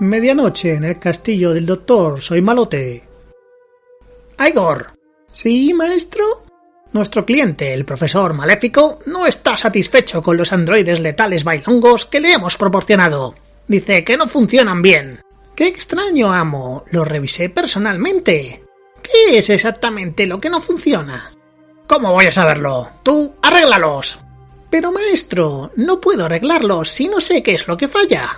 Medianoche en el castillo del doctor Soy Malote. Igor. ¿Sí, maestro? Nuestro cliente, el profesor Maléfico, no está satisfecho con los androides letales bailongos que le hemos proporcionado. Dice que no funcionan bien. ¡Qué extraño, amo! Lo revisé personalmente. ¿Qué es exactamente lo que no funciona? ¿Cómo voy a saberlo? Tú, arréglalos. Pero maestro, no puedo arreglarlos si no sé qué es lo que falla.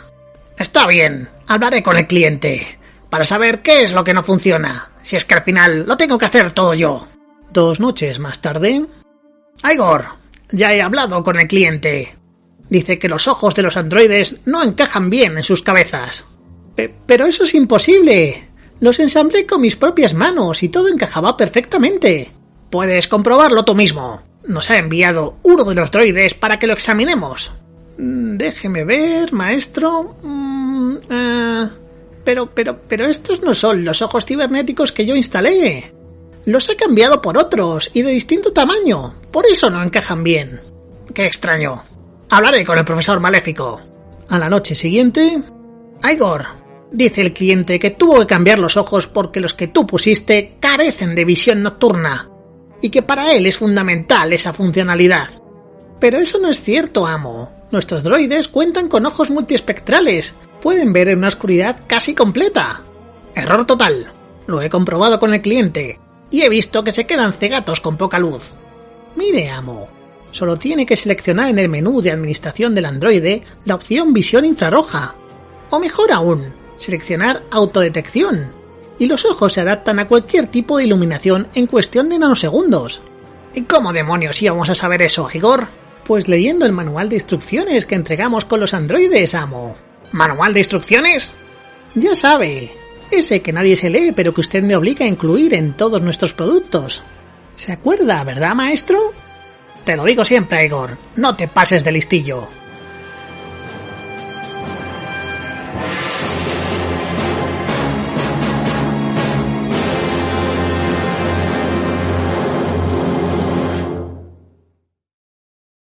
Está bien, hablaré con el cliente, para saber qué es lo que no funciona, si es que al final lo tengo que hacer todo yo. Dos noches más tarde... Igor, ya he hablado con el cliente. Dice que los ojos de los androides no encajan bien en sus cabezas. pero eso es imposible. Los ensamblé con mis propias manos y todo encajaba perfectamente. Puedes comprobarlo tú mismo. Nos ha enviado uno de los droides para que lo examinemos. Mm, déjeme ver, maestro. Ah, pero, pero, pero estos no son los ojos cibernéticos que yo instalé. Los he cambiado por otros y de distinto tamaño. Por eso no encajan bien. Qué extraño. Hablaré con el profesor maléfico. A la noche siguiente. Igor, dice el cliente que tuvo que cambiar los ojos porque los que tú pusiste carecen de visión nocturna y que para él es fundamental esa funcionalidad. Pero eso no es cierto, amo. Nuestros droides cuentan con ojos multiespectrales. Pueden ver en una oscuridad casi completa. Error total. Lo he comprobado con el cliente. Y he visto que se quedan cegatos con poca luz. Mire, amo. Solo tiene que seleccionar en el menú de administración del androide la opción visión infrarroja. O mejor aún, seleccionar autodetección. Y los ojos se adaptan a cualquier tipo de iluminación en cuestión de nanosegundos. ¿Y cómo demonios íbamos a saber eso, Igor? Pues leyendo el manual de instrucciones que entregamos con los androides, amo. ¿Manual de instrucciones? Ya sabe, ese que nadie se lee pero que usted me obliga a incluir en todos nuestros productos. ¿Se acuerda, verdad, maestro? Te lo digo siempre, Igor, no te pases de listillo.